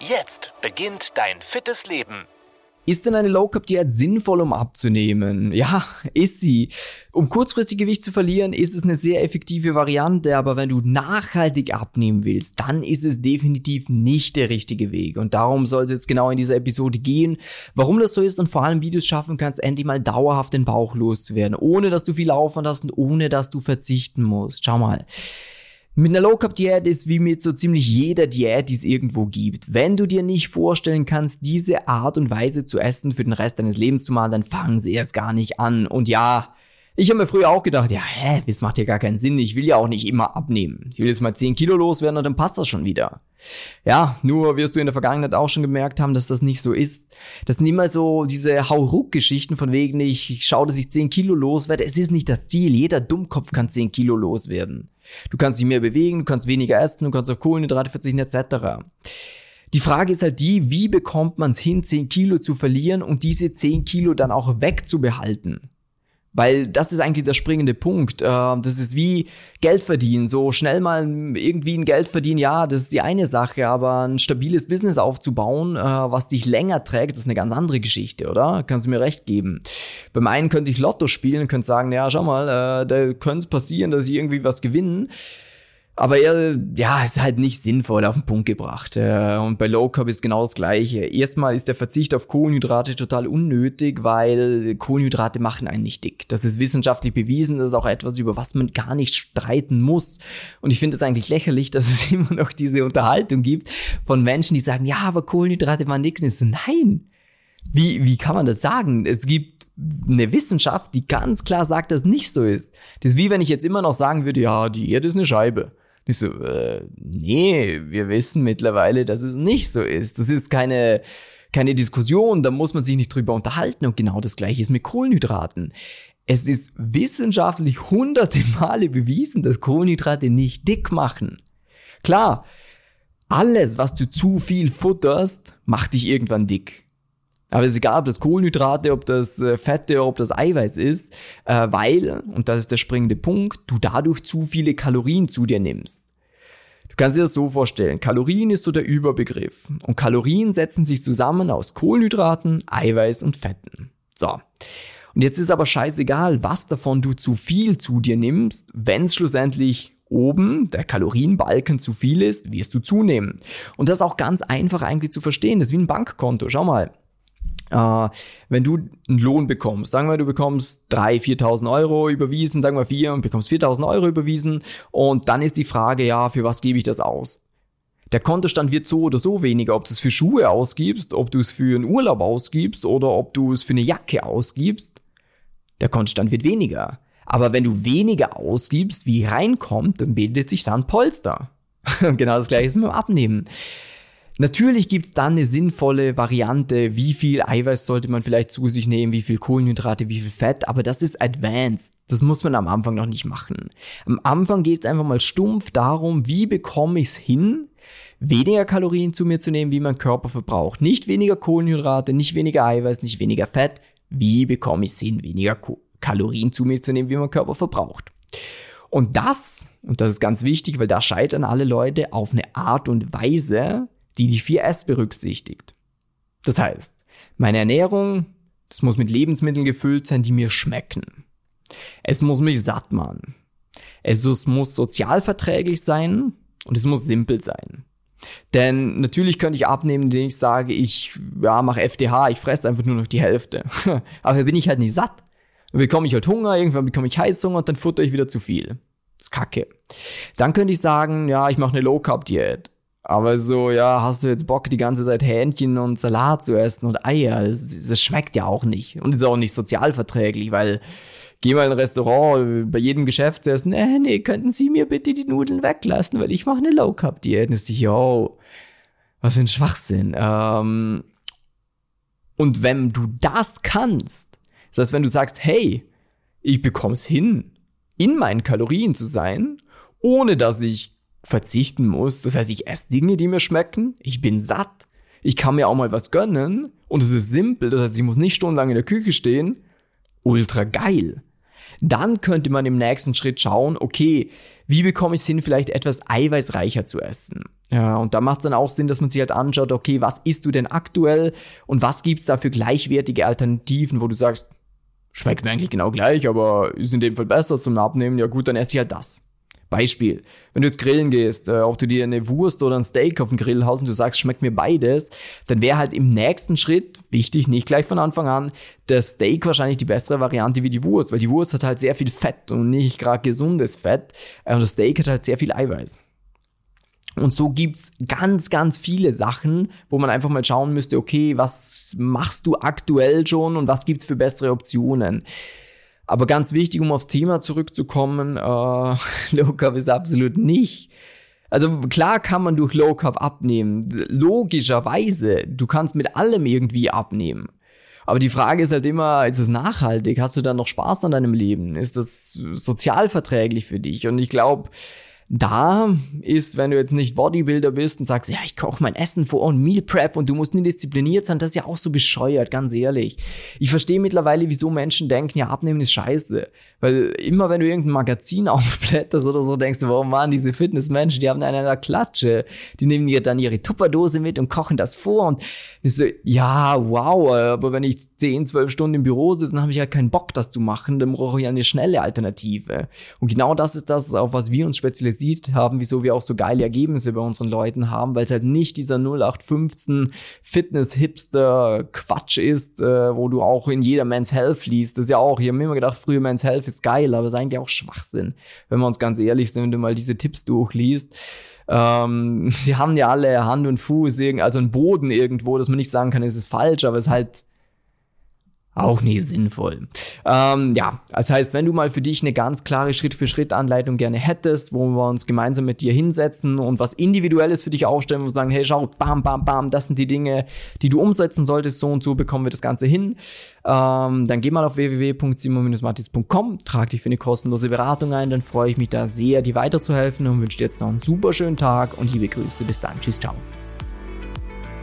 Jetzt beginnt dein fittes Leben. Ist denn eine Low Carb Diät sinnvoll, um abzunehmen? Ja, ist sie. Um kurzfristig Gewicht zu verlieren, ist es eine sehr effektive Variante, aber wenn du nachhaltig abnehmen willst, dann ist es definitiv nicht der richtige Weg. Und darum soll es jetzt genau in dieser Episode gehen, warum das so ist und vor allem, wie du es schaffen kannst, endlich mal dauerhaft den Bauch loszuwerden, ohne dass du viel Aufwand hast und ohne dass du verzichten musst. Schau mal. Mit einer Low Carb Diät ist wie mit so ziemlich jeder Diät, die es irgendwo gibt. Wenn du dir nicht vorstellen kannst, diese Art und Weise zu essen für den Rest deines Lebens zu machen, dann fangen sie erst gar nicht an. Und ja, ich habe mir früher auch gedacht, ja, hä, das macht ja gar keinen Sinn. Ich will ja auch nicht immer abnehmen. Ich will jetzt mal 10 Kilo loswerden und dann passt das schon wieder. Ja, nur wirst du in der Vergangenheit auch schon gemerkt haben, dass das nicht so ist. Das sind immer so diese Hauruck-Geschichten von wegen, ich schaue, dass ich 10 Kilo loswerde. Es ist nicht das Ziel. Jeder Dummkopf kann 10 Kilo loswerden. Du kannst dich mehr bewegen, du kannst weniger essen, du kannst auf Kohlenhydrate verzichten etc. Die Frage ist halt die, wie bekommt man es hin, 10 Kilo zu verlieren und diese 10 Kilo dann auch wegzubehalten? Weil das ist eigentlich der springende Punkt. Äh, das ist wie Geld verdienen. So schnell mal irgendwie ein Geld verdienen, ja, das ist die eine Sache, aber ein stabiles Business aufzubauen, äh, was dich länger trägt, ist eine ganz andere Geschichte, oder? Kannst du mir recht geben. Beim einen könnte ich Lotto spielen und könnte sagen, ja, schau mal, äh, da könnte es passieren, dass ich irgendwie was gewinne. Aber er, ja, ist halt nicht sinnvoll auf den Punkt gebracht. Und bei Low Carb ist genau das Gleiche. Erstmal ist der Verzicht auf Kohlenhydrate total unnötig, weil Kohlenhydrate machen einen nicht dick. Das ist wissenschaftlich bewiesen. Das ist auch etwas, über was man gar nicht streiten muss. Und ich finde es eigentlich lächerlich, dass es immer noch diese Unterhaltung gibt von Menschen, die sagen, ja, aber Kohlenhydrate. Und ich so, nein. Wie, wie kann man das sagen? Es gibt eine Wissenschaft, die ganz klar sagt, dass es nicht so ist. Das ist wie wenn ich jetzt immer noch sagen würde, ja, die Erde ist eine Scheibe. Ich so, äh, nee, wir wissen mittlerweile, dass es nicht so ist. Das ist keine, keine Diskussion, da muss man sich nicht drüber unterhalten. Und genau das gleiche ist mit Kohlenhydraten. Es ist wissenschaftlich hunderte Male bewiesen, dass Kohlenhydrate nicht dick machen. Klar, alles, was du zu viel futterst, macht dich irgendwann dick. Aber es ist egal, ob das Kohlenhydrate, ob das äh, Fette, ob das Eiweiß ist, äh, weil, und das ist der springende Punkt, du dadurch zu viele Kalorien zu dir nimmst. Du kannst dir das so vorstellen, Kalorien ist so der Überbegriff. Und Kalorien setzen sich zusammen aus Kohlenhydraten, Eiweiß und Fetten. So. Und jetzt ist aber scheißegal, was davon du zu viel zu dir nimmst, wenn es schlussendlich oben der Kalorienbalken zu viel ist, wirst du zunehmen. Und das ist auch ganz einfach eigentlich zu verstehen. Das ist wie ein Bankkonto. Schau mal. Uh, wenn du einen Lohn bekommst, sagen wir, du bekommst 3.000, 4.000 Euro überwiesen, sagen wir 4 und bekommst 4.000 Euro überwiesen und dann ist die Frage, ja, für was gebe ich das aus? Der Kontostand wird so oder so weniger, ob du es für Schuhe ausgibst, ob du es für einen Urlaub ausgibst oder ob du es für eine Jacke ausgibst. Der Kontostand wird weniger. Aber wenn du weniger ausgibst, wie reinkommt, dann bildet sich dann Polster. genau das gleiche ist mit dem Abnehmen. Natürlich gibt's dann eine sinnvolle Variante, wie viel Eiweiß sollte man vielleicht zu sich nehmen, wie viel Kohlenhydrate, wie viel Fett, aber das ist advanced. Das muss man am Anfang noch nicht machen. Am Anfang geht's einfach mal stumpf darum, wie bekomme ich's hin, weniger Kalorien zu mir zu nehmen, wie mein Körper verbraucht. Nicht weniger Kohlenhydrate, nicht weniger Eiweiß, nicht weniger Fett. Wie bekomme ich's hin, weniger Kalorien zu mir zu nehmen, wie mein Körper verbraucht. Und das, und das ist ganz wichtig, weil da scheitern alle Leute auf eine Art und Weise, die die 4S berücksichtigt. Das heißt, meine Ernährung, das muss mit Lebensmitteln gefüllt sein, die mir schmecken. Es muss mich satt machen. Es muss sozialverträglich sein und es muss simpel sein. Denn natürlich könnte ich abnehmen, indem ich sage, ich ja, mache FDH, ich fresse einfach nur noch die Hälfte. Aber bin ich halt nicht satt. Dann bekomme ich halt Hunger, irgendwann bekomme ich Heißhunger und dann futter ich wieder zu viel. Das ist kacke. Dann könnte ich sagen, ja, ich mache eine Low Carb Diät. Aber so, ja, hast du jetzt Bock, die ganze Zeit Hähnchen und Salat zu essen und Eier? Das, das schmeckt ja auch nicht. Und ist auch nicht sozialverträglich, weil geh mal in ein Restaurant, bei jedem Geschäft essen, äh, nee, könnten Sie mir bitte die Nudeln weglassen, weil ich mache eine Low Carb Diät. Und ich, yo, was für ein Schwachsinn. Ähm, Und wenn du das kannst, das heißt, wenn du sagst, hey, ich bekomme es hin, in meinen Kalorien zu sein, ohne dass ich verzichten muss. Das heißt, ich esse Dinge, die mir schmecken, ich bin satt, ich kann mir auch mal was gönnen und es ist simpel, das heißt, ich muss nicht stundenlang in der Küche stehen. Ultra geil. Dann könnte man im nächsten Schritt schauen, okay, wie bekomme ich es hin, vielleicht etwas eiweißreicher zu essen? Ja, und da macht es dann auch Sinn, dass man sich halt anschaut, okay, was isst du denn aktuell und was gibt's da für gleichwertige Alternativen, wo du sagst, schmeckt mir eigentlich genau gleich, aber ist in dem Fall besser zum Abnehmen, ja gut, dann esse ich halt das. Beispiel, wenn du jetzt grillen gehst, äh, ob du dir eine Wurst oder ein Steak auf dem Grill haust und du sagst, schmeckt mir beides, dann wäre halt im nächsten Schritt, wichtig, nicht gleich von Anfang an, der Steak wahrscheinlich die bessere Variante wie die Wurst, weil die Wurst hat halt sehr viel Fett und nicht gerade gesundes Fett äh, und das Steak hat halt sehr viel Eiweiß. Und so gibt's ganz, ganz viele Sachen, wo man einfach mal schauen müsste, okay, was machst du aktuell schon und was gibt's für bessere Optionen? Aber ganz wichtig, um aufs Thema zurückzukommen, äh, Low Carb ist absolut nicht. Also klar kann man durch Low Carb abnehmen. Logischerweise, du kannst mit allem irgendwie abnehmen. Aber die Frage ist halt immer, ist es nachhaltig? Hast du da noch Spaß an deinem Leben? Ist das sozial verträglich für dich? Und ich glaube, da ist, wenn du jetzt nicht Bodybuilder bist und sagst, ja, ich koche mein Essen vor und Meal Prep und du musst nie diszipliniert sein, das ist ja auch so bescheuert, ganz ehrlich. Ich verstehe mittlerweile, wieso Menschen denken, ja, abnehmen ist scheiße. Weil immer wenn du irgendein Magazin aufblätterst oder so, denkst du, warum waren diese Fitnessmenschen, die haben einen an der Klatsche. Die nehmen dir dann ihre Tupperdose mit und kochen das vor und ich so, ja, wow, aber wenn ich 10, 12 Stunden im Büro sitze, dann habe ich ja keinen Bock, das zu machen, dann brauche ich eine schnelle Alternative. Und genau das ist das, auf was wir uns spezialisiert haben, wieso wir auch so geile Ergebnisse bei unseren Leuten haben, weil es halt nicht dieser 0815 Fitness-Hipster-Quatsch ist, äh, wo du auch in jeder Men's Health liest. Das ist ja auch, ich habe mir immer gedacht, früher Men's Health ist geil, aber es ist eigentlich auch Schwachsinn, wenn wir uns ganz ehrlich sind, wenn du mal diese Tipps durchliest. Ähm, sie haben ja alle Hand und Fuß, also einen Boden irgendwo, dass man nicht sagen kann, es ist falsch, aber es ist halt auch nie sinnvoll. Ähm, ja, das heißt, wenn du mal für dich eine ganz klare Schritt-für-Schritt-Anleitung gerne hättest, wo wir uns gemeinsam mit dir hinsetzen und was Individuelles für dich aufstellen und sagen, hey, schau, bam, bam, bam, das sind die Dinge, die du umsetzen solltest, so und so bekommen wir das Ganze hin. Ähm, dann geh mal auf www.simon-matis.com, trag dich für eine kostenlose Beratung ein, dann freue ich mich da sehr, dir weiterzuhelfen und wünsche dir jetzt noch einen super schönen Tag und liebe Grüße. Bis dann. Tschüss, ciao.